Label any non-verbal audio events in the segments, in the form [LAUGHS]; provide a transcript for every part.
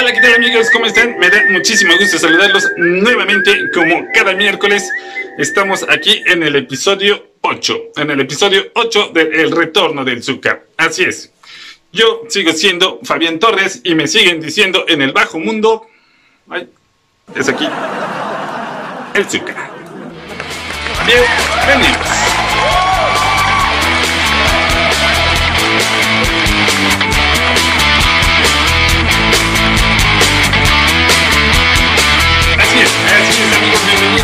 Hola, ¿qué tal amigos? ¿Cómo están? Me da muchísimo gusto saludarlos nuevamente como cada miércoles. Estamos aquí en el episodio 8, en el episodio 8 del El Retorno del Zucca. Así es. Yo sigo siendo Fabián Torres y me siguen diciendo en el bajo mundo... Ay, es aquí. El Zucca. Bienvenidos.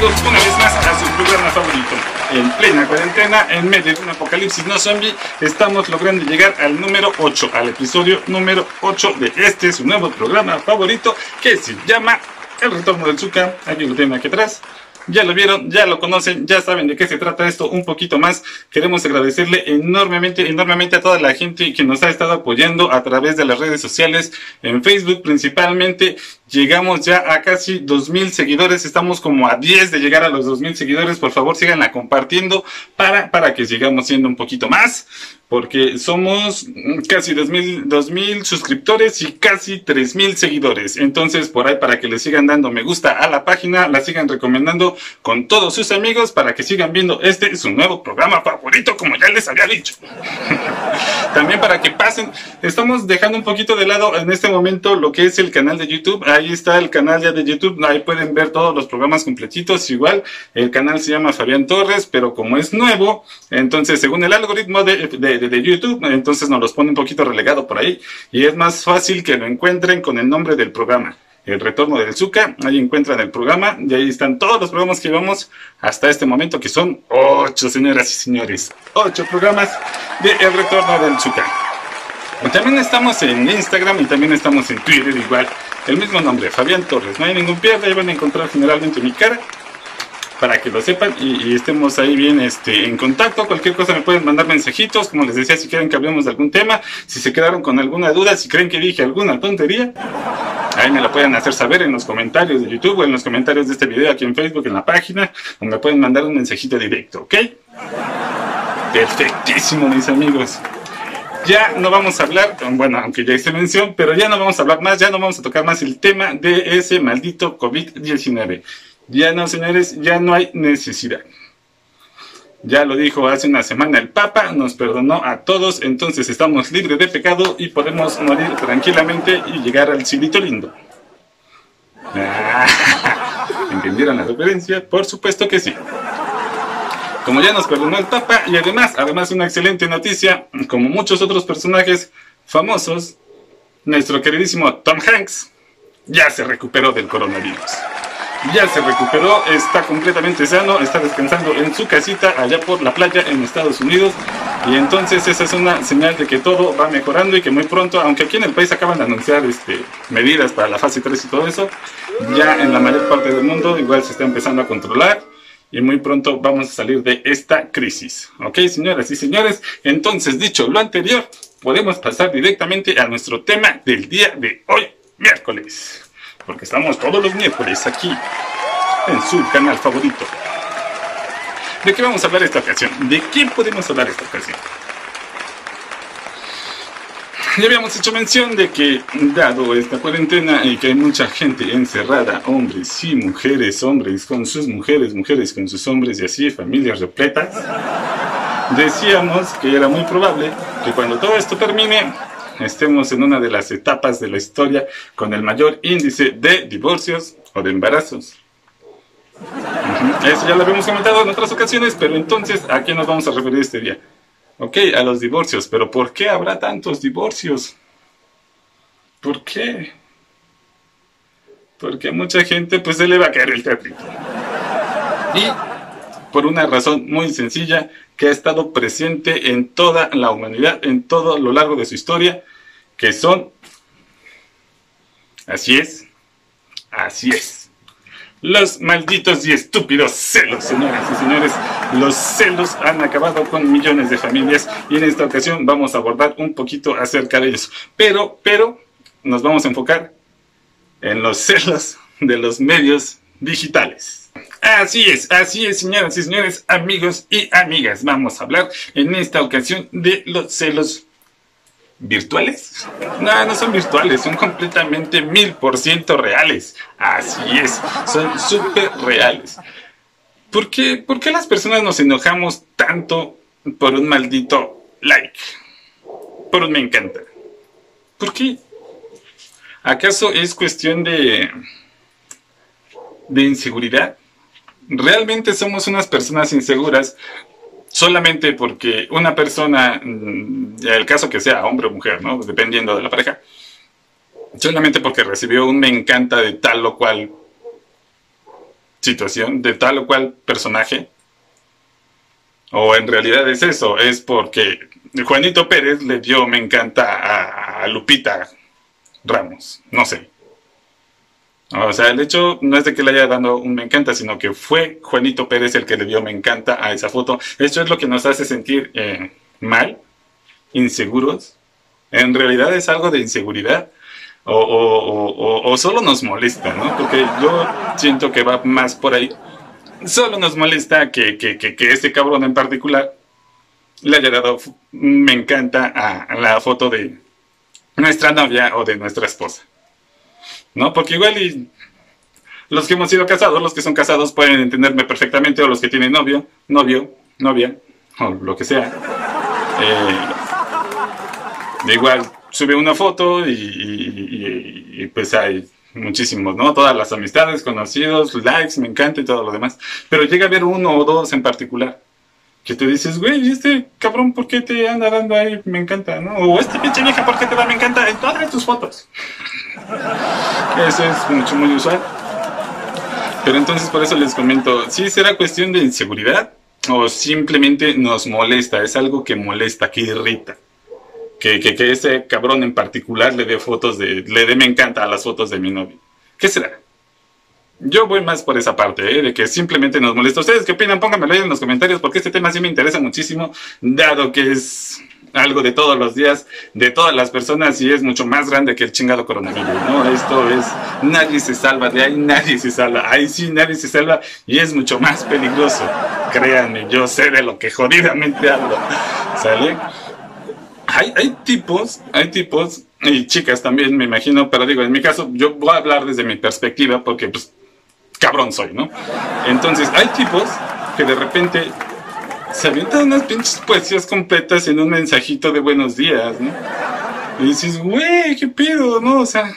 Una vez más a su programa favorito. En plena cuarentena, en medio de un apocalipsis no zombie, estamos logrando llegar al número 8, al episodio número 8 de este su nuevo programa favorito que se llama El Retorno del Zucca. Aquí lo tienen aquí atrás. Ya lo vieron, ya lo conocen, ya saben de qué se trata esto un poquito más. Queremos agradecerle enormemente, enormemente a toda la gente que nos ha estado apoyando a través de las redes sociales, en Facebook principalmente. Llegamos ya a casi 2.000 seguidores, estamos como a 10 de llegar a los 2.000 seguidores. Por favor, síganla compartiendo para, para que sigamos siendo un poquito más porque somos casi 2.000 2000 suscriptores y casi 3.000 seguidores. Entonces, por ahí, para que le sigan dando me gusta a la página, la sigan recomendando con todos sus amigos para que sigan viendo este su nuevo programa favorito, como ya les había dicho. [LAUGHS] También para que pasen, estamos dejando un poquito de lado en este momento lo que es el canal de YouTube. Ahí está el canal ya de YouTube, ahí pueden ver todos los programas completitos. Igual, el canal se llama Fabián Torres, pero como es nuevo, entonces según el algoritmo de, de de, YouTube, entonces nos los pone un poquito relegado por ahí y es más fácil que lo encuentren con el nombre del programa. El retorno del Zucca, ahí encuentran el programa y ahí están todos los programas que llevamos hasta este momento, que son ocho, señoras y señores, ocho programas de El retorno del Zucca. también estamos en Instagram y también estamos en Twitter, igual, el mismo nombre, Fabián Torres. No hay ningún pierde, ahí van a encontrar generalmente mi cara para que lo sepan y, estemos ahí bien este, en contacto. Cualquier cosa me pueden mandar mensajitos, como les decía, si quieren que hablemos de algún tema, si se quedaron con alguna duda, si creen que dije alguna tontería, ahí me la pueden hacer saber en los comentarios de YouTube o en los comentarios de este video aquí en Facebook, en la página, o me pueden mandar un mensajito directo, ¿ok? Perfectísimo, mis amigos ya no vamos a hablar, bueno, aunque ya hice mención, pero ya no vamos a hablar más, ya no vamos a tocar más el tema de ese maldito COVID-19. Ya no, señores, ya no hay necesidad. Ya lo dijo hace una semana el Papa, nos perdonó a todos, entonces estamos libres de pecado y podemos morir tranquilamente y llegar al cielito lindo. [LAUGHS] ¿Entendieron la referencia? Por supuesto que sí. Como ya nos perdonó el Papa y además, además una excelente noticia, como muchos otros personajes famosos, nuestro queridísimo Tom Hanks ya se recuperó del coronavirus ya se recuperó, está completamente sano, está descansando en su casita allá por la playa en Estados Unidos. Y entonces esa es una señal de que todo va mejorando y que muy pronto, aunque aquí en el país acaban de anunciar este, medidas para la fase 3 y todo eso, ya en la mayor parte del mundo igual se está empezando a controlar y muy pronto vamos a salir de esta crisis. ¿Ok, señoras y señores? Entonces, dicho lo anterior, podemos pasar directamente a nuestro tema del día de hoy, miércoles porque estamos todos los miércoles aquí en su canal favorito. ¿De qué vamos a hablar esta ocasión? ¿De quién podemos hablar esta ocasión? Ya habíamos hecho mención de que, dado esta cuarentena y que hay mucha gente encerrada, hombres y mujeres, hombres con sus mujeres, mujeres con sus hombres y así, familias repletas, decíamos que era muy probable que cuando todo esto termine, estemos en una de las etapas de la historia con el mayor índice de divorcios o de embarazos. Eso ya lo habíamos comentado en otras ocasiones, pero entonces, ¿a qué nos vamos a referir este día? Ok, a los divorcios, pero ¿por qué habrá tantos divorcios? ¿Por qué? Porque mucha gente pues se le va a caer el teatrito. Y por una razón muy sencilla que ha estado presente en toda la humanidad, en todo lo largo de su historia, que son, así es, así es, los malditos y estúpidos celos, señoras y señores. Los celos han acabado con millones de familias y en esta ocasión vamos a abordar un poquito acerca de ellos. Pero, pero, nos vamos a enfocar en los celos de los medios digitales. Así es, así es, señoras y señores, amigos y amigas. Vamos a hablar en esta ocasión de los celos ¿Virtuales? No, no son virtuales, son completamente mil por ciento reales. Así es, son súper reales. ¿Por qué, ¿Por qué las personas nos enojamos tanto por un maldito like? Por un me encanta. ¿Por qué? ¿Acaso es cuestión de, de inseguridad? ¿Realmente somos unas personas inseguras solamente porque una persona, mm, el caso que sea hombre o mujer, ¿no? dependiendo de la pareja, solamente porque recibió un me encanta de tal o cual situación, de tal o cual personaje, o en realidad es eso, es porque Juanito Pérez le dio me encanta a Lupita Ramos, no sé. O sea, el hecho no es de que le haya dado un me encanta, sino que fue Juanito Pérez el que le dio me encanta a esa foto. Esto es lo que nos hace sentir eh, mal, inseguros. En realidad es algo de inseguridad. O, solo nos molesta, ¿no? Porque yo siento que va más por ahí. Solo nos molesta que, que, que, que este cabrón en particular le haya dado me encanta a la foto de nuestra novia o de nuestra esposa. ¿No? Porque igual y los que hemos sido casados, los que son casados pueden entenderme perfectamente, o los que tienen novio, novio, novia, o lo que sea. Eh, igual sube una foto y, pues hay muchísimos, ¿no? Todas las amistades, conocidos, likes, me encanta y todo lo demás. Pero llega a haber uno o dos en particular que te dices, güey, este cabrón, ¿por qué te anda dando ahí? Me encanta, ¿no? O esta pinche vieja, ¿por qué te da me encanta en todas tus fotos? [LAUGHS] Eso es mucho, muy usual. Pero entonces por eso les comento, ¿sí será cuestión de inseguridad? ¿O simplemente nos molesta? Es algo que molesta, que irrita. Que, que, que ese cabrón en particular le dé fotos de, le dé me encanta a las fotos de mi novio. ¿Qué será? Yo voy más por esa parte, ¿eh? de que simplemente nos molesta. ¿Ustedes qué opinan? Pónganmelo ahí en los comentarios porque este tema sí me interesa muchísimo, dado que es algo de todos los días, de todas las personas y es mucho más grande que el chingado coronavirus, ¿no? Esto es, nadie se salva, de ahí nadie se salva, ahí sí nadie se salva y es mucho más peligroso. Créanme, yo sé de lo que jodidamente hablo, ¿sale? Hay, hay tipos, hay tipos, y chicas también me imagino, pero digo, en mi caso yo voy a hablar desde mi perspectiva porque pues cabrón soy, ¿no? Entonces hay tipos que de repente se avientan unas pinches poesías completas en un mensajito de buenos días, ¿no? Y dices, güey, qué pedo, ¿no? O sea,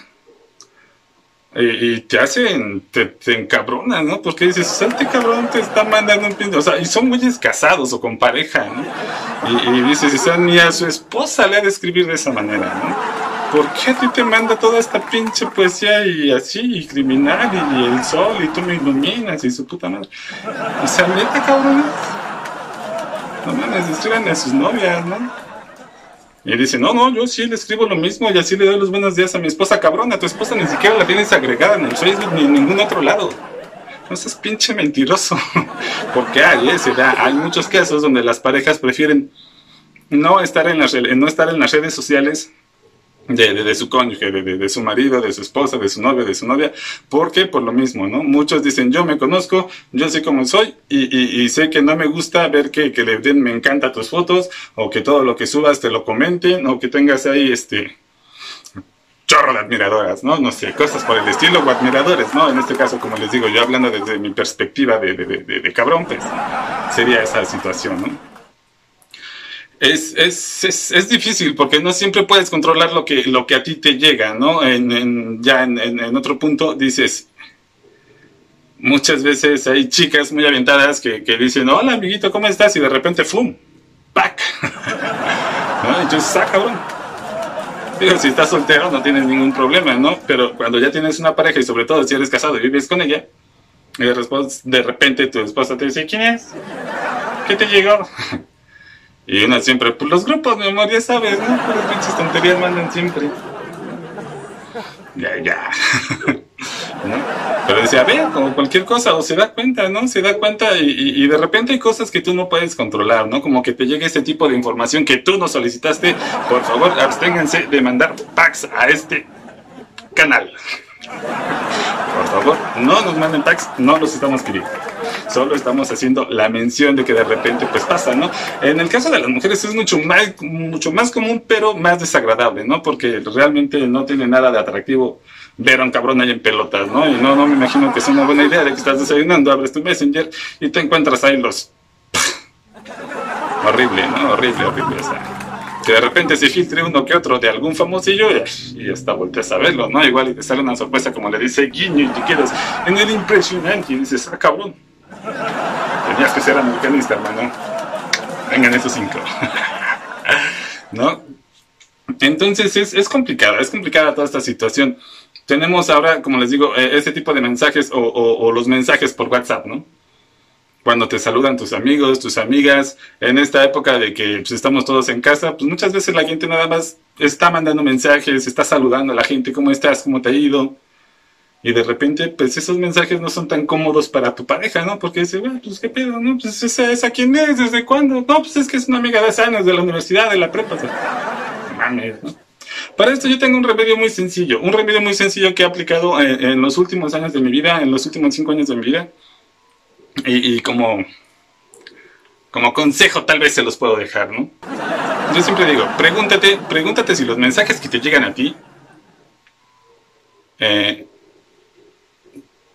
y, te hacen, te, te encabronan, ¿no? Porque dices, salte cabrón, te está mandando un pinche, o sea, y son güeyes casados o con pareja, ¿no? Y, dices, ni a su esposa le ha de escribir de esa manera, ¿no? ¿Por qué a ti te manda toda esta pinche poesía y así, y criminal, y, el sol, y tú me iluminas, y su puta madre? O sea, neta, cabrón. No mames, escriban a sus novias, ¿no? Y dice, no, no, yo sí le escribo lo mismo y así le doy los buenos días a mi esposa cabrona. Tu esposa ni siquiera la tienes agregada en el Facebook ni en ningún otro lado. No seas pinche mentiroso. [LAUGHS] Porque hay, ¿eh? hay muchos casos donde las parejas prefieren no estar en las, no estar en las redes sociales de, su cónyuge, de, su marido, de su esposa, de su novio, de su novia. porque Por lo mismo, ¿no? Muchos dicen, yo me conozco, yo sé cómo soy y, sé que no me gusta ver que, le den me encanta tus fotos o que todo lo que subas te lo comenten o que tengas ahí este chorro de admiradoras, ¿no? No sé, cosas por el estilo o admiradores, ¿no? En este caso, como les digo, yo hablando desde mi perspectiva de, de cabrón, pues sería esa situación, ¿no? Es, es, es, difícil porque no siempre puedes controlar lo que, lo que a ti te llega, ¿no? En, ya en, otro punto dices, muchas veces hay chicas muy aventadas que, dicen, hola amiguito, ¿cómo estás? Y de repente, ¡fum! ¡Pac! [LAUGHS] ¿No? Yo, ah, cabrón! Digo, si estás soltero no tienes ningún problema, ¿no? Pero cuando ya tienes una pareja y sobre todo si eres casado y vives con ella, y de repente tu esposa te dice, ¿quién es? ¿Qué te llegó? [LAUGHS] Y una siempre, pues los grupos, mi amor, ya sabes, ¿no? Las pinches tonterías mandan siempre. Ya, ya. [LAUGHS] Pero decía, ve, como cualquier cosa, o se da cuenta, ¿no? Se da cuenta y, y, de repente hay cosas que tú no puedes controlar, ¿no? Como que te llegue ese tipo de información que tú no solicitaste. Por favor, absténganse de mandar packs a este canal. Por favor, no nos manden tags, no los estamos pidiendo. Solo estamos haciendo la mención de que de repente pues pasa, ¿no? En el caso de las mujeres es mucho más, mucho más común, pero más desagradable, ¿no? Porque realmente no tiene nada de atractivo ver a un cabrón ahí en pelotas, ¿no? Y no, no me imagino que sea una buena idea de que estás desayunando, abres tu Messenger y te encuentras ahí los... [LAUGHS] horrible, ¿no? Horrible, horrible. O sea, que de repente se filtre uno que otro de algún famosillo y, hasta volteas a verlo, ¿no? Igual y te sale una sorpresa como le dice Guiño y te quedas en el impresionante y dices, ah, cabrón. Tenías que ser americanista, hermano. Vengan esos cinco. [LAUGHS] ¿No? Entonces es, es complicada, es complicada toda esta situación. Tenemos ahora, como les digo, eh, ese tipo de mensajes o los mensajes por WhatsApp, ¿no? Cuando te saludan tus amigos, tus amigas, en esta época de que pues, estamos todos en casa, pues muchas veces la gente nada más está mandando mensajes, está saludando a la gente, ¿cómo estás? ¿Cómo te ha ido? Y de repente, pues esos mensajes no son tan cómodos para tu pareja, ¿no? Porque dice, bueno, pues qué pedo, ¿no? Pues esa, esa quién es, ¿desde cuándo? No, pues es que es una amiga de años de la universidad, de la prepa. O mames, ¿no? Para esto yo tengo un remedio muy sencillo, un remedio muy sencillo que he aplicado en, en los últimos años de mi vida, en los últimos cinco años de mi vida y, como, como consejo tal vez se los puedo dejar, ¿no? Yo siempre digo, pregúntate, pregúntate si los mensajes que te llegan a ti, eh,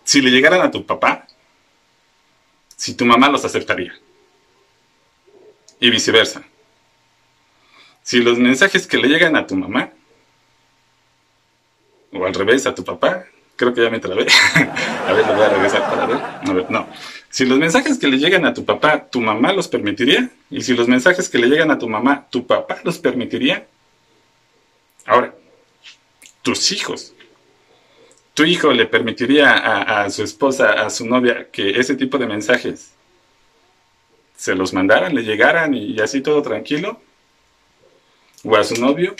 si le llegaran a tu papá, si tu mamá los aceptaría. Y viceversa. Si los mensajes que le llegan a tu mamá, o al revés, a tu papá, creo que ya me trabé. [LAUGHS] a ver, lo voy a regresar para ver. A ver, no. Si los mensajes que le llegan a tu papá, tu mamá los permitiría. Y si los mensajes que le llegan a tu mamá, tu papá los permitiría. Ahora, tus hijos. ¿Tu hijo le permitiría a, su esposa, a su novia, que ese tipo de mensajes se los mandaran, le llegaran y, y así todo tranquilo? ¿O a su novio?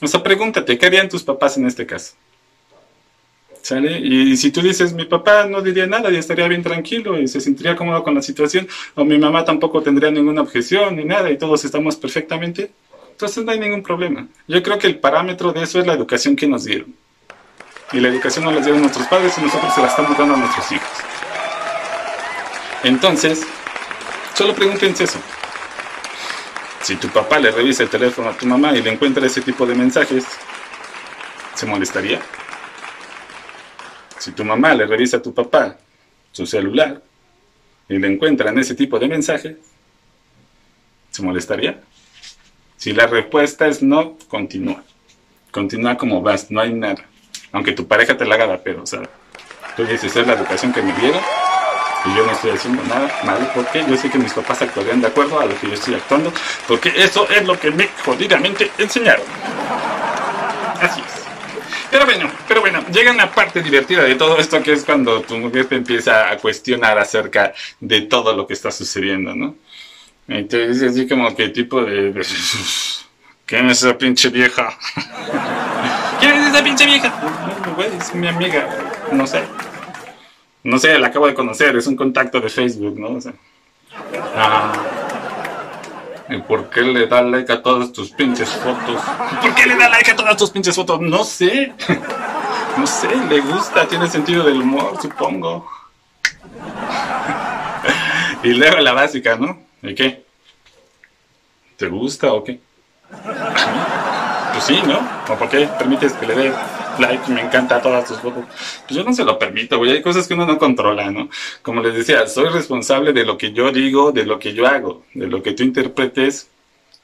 O sea, pregúntate, ¿qué harían tus papás en este caso? Y, si tú dices, mi papá no diría nada y estaría bien tranquilo y se sentiría cómodo con la situación, o mi mamá tampoco tendría ninguna objeción ni nada y todos estamos perfectamente, entonces no hay ningún problema. Yo creo que el parámetro de eso es la educación que nos dieron. Y la educación nos la dieron nuestros padres y nosotros se la estamos dando a nuestros hijos. Entonces, solo pregúntense eso. Si tu papá le revisa el teléfono a tu mamá y le encuentra ese tipo de mensajes, ¿se molestaría? Si tu mamá le revisa a tu papá su celular y le encuentran ese tipo de mensajes, ¿se molestaría? Si la respuesta es no, continúa. Continúa como vas, no hay nada. Aunque tu pareja te la haga pero, o sea, tú dices, es la educación que me dieron y yo no estoy haciendo nada mal porque yo sé que mis papás actuarían de acuerdo a lo que yo estoy actuando, porque eso es lo que me jodidamente enseñaron. Así es. Pero bueno, pero bueno, llega la parte divertida de todo esto, que es cuando tu mujer te empieza a cuestionar acerca de todo lo que está sucediendo, ¿no? Dice así como que tipo de... ¿Quién es esa pinche vieja? ¿Quién es esa pinche vieja? es mi amiga, no sé. No sé, la acabo de conocer, es un contacto de Facebook, ¿no? O sea, ah, ¿Y por qué le da like a todas tus pinches fotos? ¿Por qué le da like a todas tus pinches fotos? No sé. [LAUGHS] No sé, le gusta, tiene sentido del humor, supongo. [LAUGHS] Y luego la básica, ¿no? ¿Y qué? ¿Te gusta o qué? Pues sí, ¿no? ¿O por qué permites que le dé like, me encanta todas tus fotos. Pues yo no se lo permito, güey. Hay cosas que uno no controla, ¿no? Como les decía, soy responsable de lo que yo digo, de lo que yo hago, de lo que tú interpretes,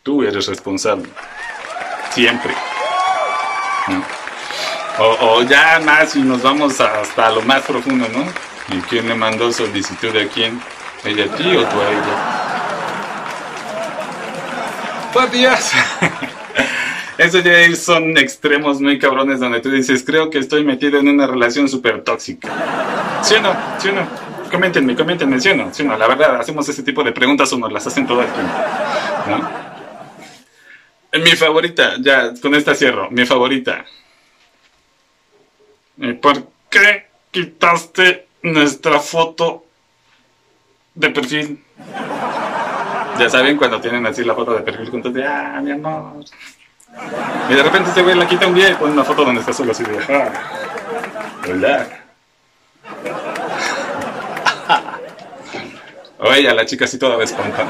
tú eres responsable. Siempre. O, ya más y nos vamos hasta lo más profundo, ¿no? ¿Y quién le mandó solicitud a quién? ¿Ella a ti o tú a ella? Buenos [LAUGHS] días. Eso ya son extremos muy cabrones donde tú dices, creo que estoy metido en una relación súper tóxica. ¿Sí o no? ¿Sí o no? Coméntenme, coméntenme, ¿sí o no? ¿Sí no? La verdad, hacemos ese tipo de preguntas o nos las hacen todo el tiempo. Mi favorita, ya, con esta cierro, mi favorita. ¿Por qué quitaste nuestra foto de perfil? Ya saben cuando tienen así la foto de perfil juntos de, ah, mi amor, y de repente este güey la quita un día y pone una foto donde está solo así de, ah, hola. O ella, la chica así toda espantada.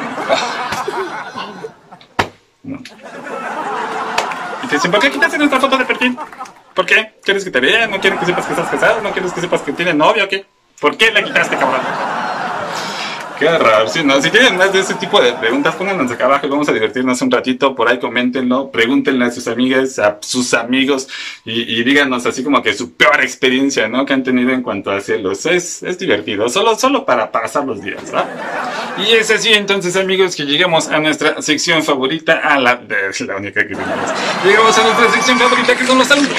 No. Y te dicen, ¿por qué quitaste nuestra foto de perfil? ¿Por qué? ¿Quieres que te vean? ¿No quieres que sepas que estás casado? ¿No quieres que sepas que tiene novio qué? ¿Por qué la quitaste, cabrón? Qué raro, sí, ¿no? Si tienen más de ese tipo de preguntas, pónganlas acá abajo vamos a divertirnos un ratito. Por ahí coméntenlo, pregúntenle a sus amigas, a sus amigos y, y díganos así como que su peor experiencia, ¿no? Que han tenido en cuanto a celos. Es, es divertido, solo, solo para pasar los días, ¿va? Y es así entonces, amigos, que llegamos a nuestra sección favorita, a la, de, la única que tenemos. Llegamos a nuestra sección favorita que son los saludos.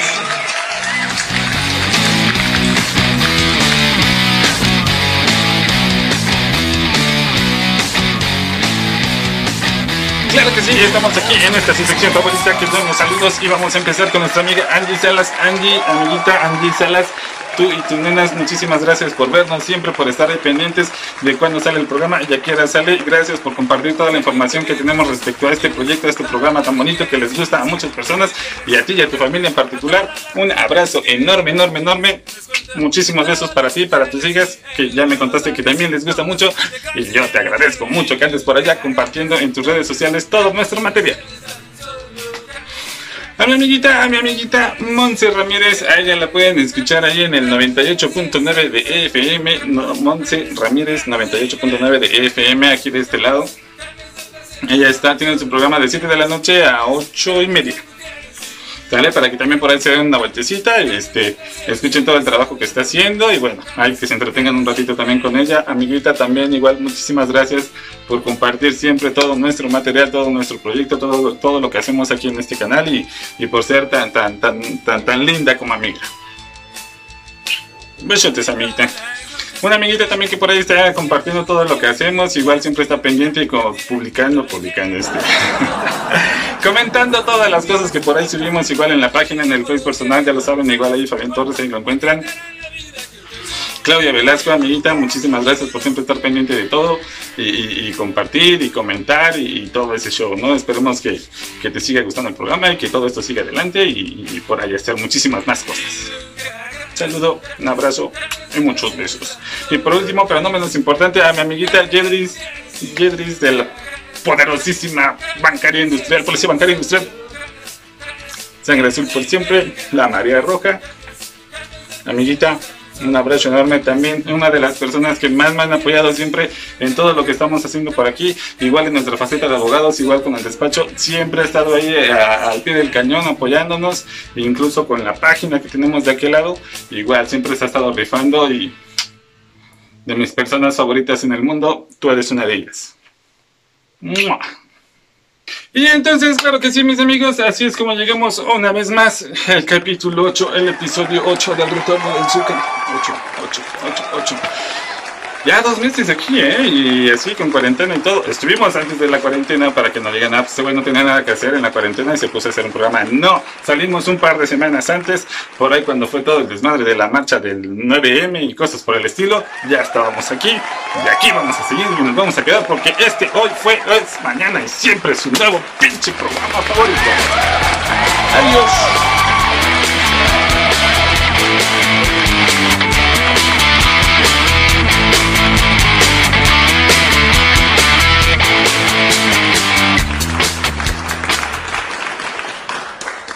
Claro que sí, estamos aquí en esta sección favorita que son los saludos y vamos a empezar con nuestra amiga Angie Salas. Angie, amiguita Angie Salas, tú y tus nenas, muchísimas gracias por vernos, siempre por estar ahí pendientes de cuando sale el programa y a qué hora sale. Gracias por compartir toda la información que tenemos respecto a este proyecto, a este programa tan bonito que les gusta a muchas personas y a ti y a tu familia en particular. Un abrazo enorme, enorme, enorme. Muchísimos besos para ti, para tus hijas, que ya me contaste que también les gusta mucho y yo te agradezco mucho que andes por allá compartiendo en tus redes sociales todo nuestro material. A mi amiguita, a mi amiguita Monse Ramírez, a ella la pueden escuchar ahí en el 98.9 de EFM, no, Monse Ramírez 98.9 de EFM, aquí de este lado. Ella está, tiene su programa de 7 de la noche a 8 y media. ¿Sale? Para que también por ahí se den una vueltecita y este, escuchen todo el trabajo que está haciendo y bueno, hay que se entretengan un ratito también con ella. Amiguita, también igual muchísimas gracias por compartir siempre todo nuestro material, todo nuestro proyecto, todo, todo lo que hacemos aquí en este canal y, y por ser tan, tan, tan, tan, tan linda como amiga. Besotes, amiguita. Una amiguita también que por ahí está compartiendo todo lo que hacemos, igual siempre está pendiente y como publicando, publicando este. [LAUGHS] comentando todas las cosas que por ahí subimos, igual en la página, en el Facebook personal, ya lo saben, igual ahí Fabián Torres, ahí lo encuentran. Claudia Velasco, amiguita, muchísimas gracias por siempre estar pendiente de todo y, compartir y comentar y, y, todo ese show, ¿no? Esperemos que, que, te siga gustando el programa y que todo esto siga adelante y, por ahí hacer muchísimas más cosas. Saludo, un abrazo y muchos besos. Y por último, pero no menos importante, a mi amiguita Jedris, Jedris de la poderosísima bancaria industrial, policía bancaria industrial. Sangre azul por siempre, la María Roja. Amiguita, un abrazo enorme también, una de las personas que más me han apoyado siempre en todo lo que estamos haciendo por aquí, igual en nuestra faceta de abogados, igual con el despacho, siempre ha estado ahí a, al pie del cañón apoyándonos, incluso con la página que tenemos de aquel lado, igual siempre se ha estado rifando y de mis personas favoritas en el mundo, tú eres una de ellas. ¡Mua! Y entonces, claro que sí, mis amigos, así es como llegamos una vez más al capítulo 8, el episodio 8 del retorno del Zucker. 8, 8, 8, 8. Ya dos meses aquí, ¿eh? Y así con cuarentena y todo. Estuvimos antes de la cuarentena para que no digan, ah, pues este güey no tenía nada que hacer en la cuarentena y se puso a hacer un programa. No, salimos un par de semanas antes, por ahí cuando fue todo el desmadre de la marcha del 9M y cosas por el estilo. Ya estábamos aquí y aquí vamos a seguir y nos vamos a quedar porque este hoy fue, es mañana y siempre es un nuevo pinche programa favorito. Adiós.